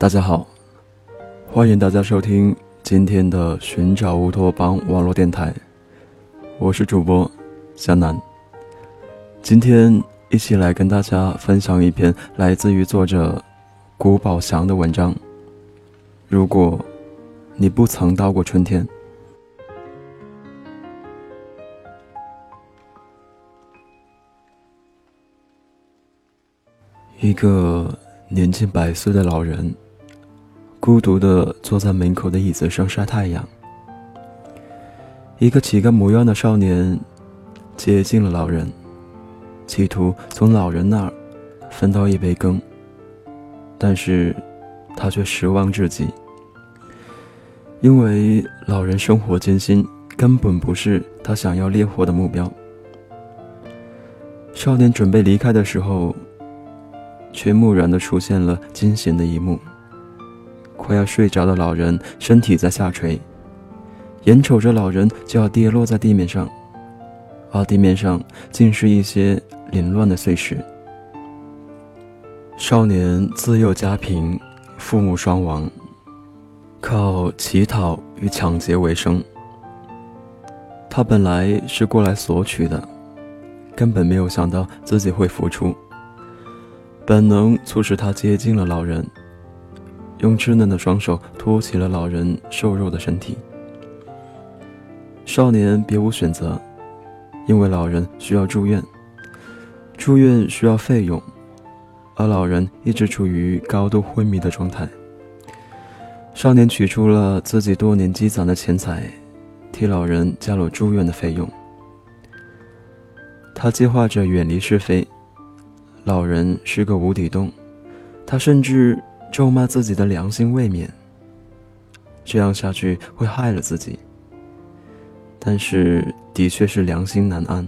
大家好，欢迎大家收听今天的寻找乌托邦网络电台，我是主播江南。今天一起来跟大家分享一篇来自于作者古宝祥的文章。如果你不曾到过春天，一个年近百岁的老人。孤独地坐在门口的椅子上晒太阳。一个乞丐模样的少年接近了老人，企图从老人那儿分到一杯羹，但是他却失望至极，因为老人生活艰辛，根本不是他想要猎获的目标。少年准备离开的时候，却蓦然的出现了惊险的一幕。快要睡着的老人身体在下垂，眼瞅着老人就要跌落在地面上，而地面上竟是一些凌乱的碎石。少年自幼家贫，父母双亡，靠乞讨与抢劫为生。他本来是过来索取的，根本没有想到自己会付出。本能促使他接近了老人。用稚嫩的双手托起了老人瘦弱的身体。少年别无选择，因为老人需要住院，住院需要费用，而老人一直处于高度昏迷的状态。少年取出了自己多年积攒的钱财，替老人交了住院的费用。他计划着远离是非，老人是个无底洞，他甚至。咒骂自己的良心未免，这样下去会害了自己。但是，的确是良心难安。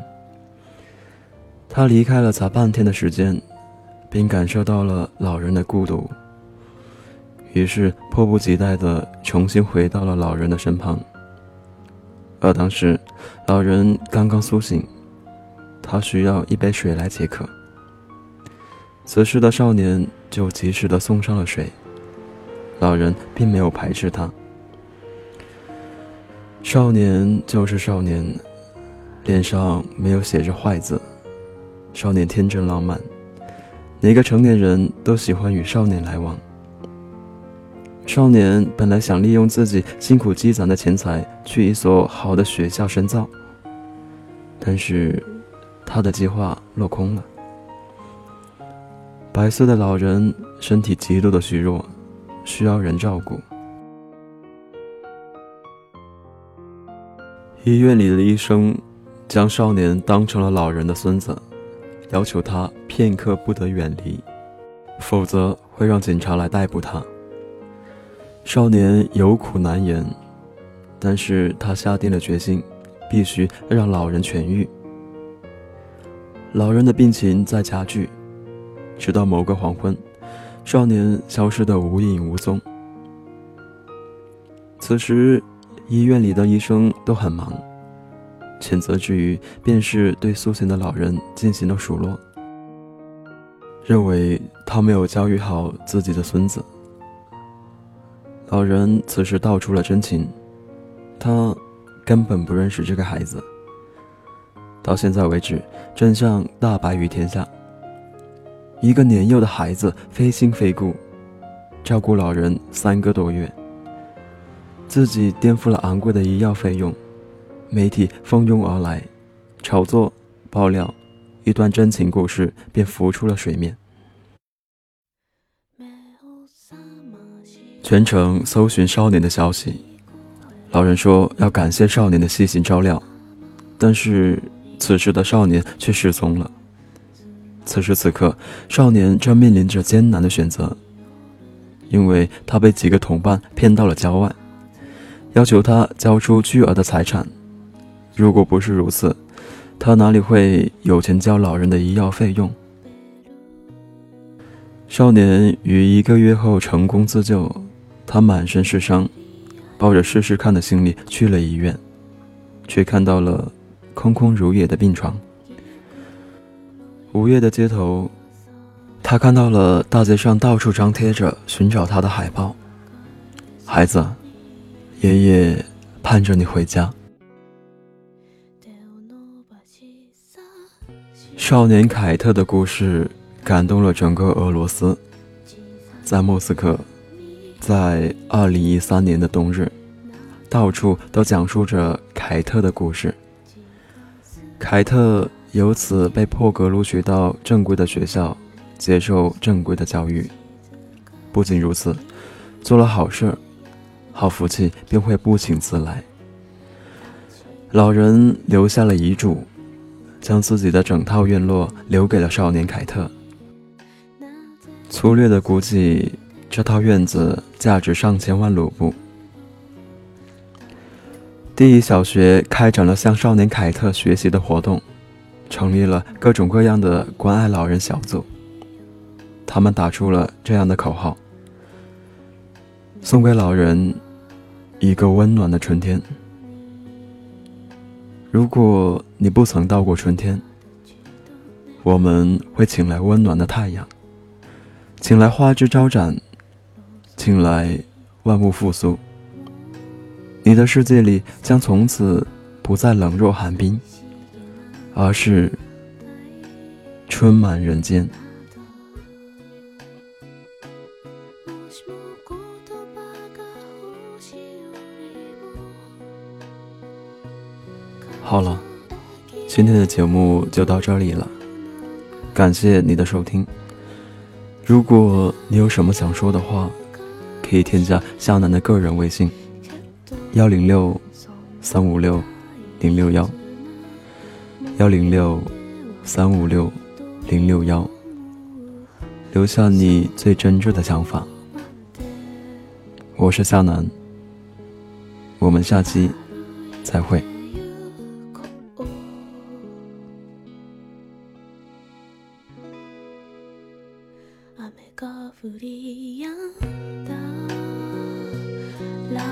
他离开了才半天的时间，并感受到了老人的孤独，于是迫不及待地重新回到了老人的身旁。而当时，老人刚刚苏醒，他需要一杯水来解渴。此时的少年就及时的送上了水，老人并没有排斥他。少年就是少年，脸上没有写着坏字。少年天真浪漫，哪个成年人都喜欢与少年来往。少年本来想利用自己辛苦积攒的钱财去一所好的学校深造，但是他的计划落空了。白色的老人身体极度的虚弱，需要人照顾。医院里的医生将少年当成了老人的孙子，要求他片刻不得远离，否则会让警察来逮捕他。少年有苦难言，但是他下定了决心，必须让老人痊愈。老人的病情在加剧。直到某个黄昏，少年消失得无影无踪。此时，医院里的医生都很忙，谴责之余，便是对苏醒的老人进行了数落，认为他没有教育好自己的孙子。老人此时道出了真情，他根本不认识这个孩子。到现在为止，真相大白于天下。一个年幼的孩子非亲非故，照顾老人三个多月，自己垫付了昂贵的医药费用，媒体蜂拥而来，炒作爆料，一段真情故事便浮出了水面。全程搜寻少年的消息，老人说要感谢少年的细心照料，但是此时的少年却失踪了。此时此刻，少年正面临着艰难的选择，因为他被几个同伴骗到了郊外，要求他交出巨额的财产。如果不是如此，他哪里会有钱交老人的医药费用？少年于一个月后成功自救，他满身是伤，抱着试试看的心理去了医院，却看到了空空如也的病床。午夜的街头，他看到了大街上到处张贴着寻找他的海报。孩子，爷爷盼着你回家。少年凯特的故事感动了整个俄罗斯。在莫斯科，在二零一三年的冬日，到处都讲述着凯特的故事。凯特由此被破格录取到正规的学校，接受正规的教育。不仅如此，做了好事，好福气便会不请自来。老人留下了遗嘱。将自己的整套院落留给了少年凯特。粗略的估计，这套院子价值上千万卢布。第一小学开展了向少年凯特学习的活动，成立了各种各样的关爱老人小组。他们打出了这样的口号：“送给老人一个温暖的春天。”如果你不曾到过春天，我们会请来温暖的太阳，请来花枝招展，请来万物复苏。你的世界里将从此不再冷若寒冰，而是春满人间。好了，今天的节目就到这里了，感谢你的收听。如果你有什么想说的话，可以添加向南的个人微信：幺零六三五六零六幺，幺零六三五六零六幺，留下你最真挚的想法。我是向南，我们下期再会。雨が降りやんだら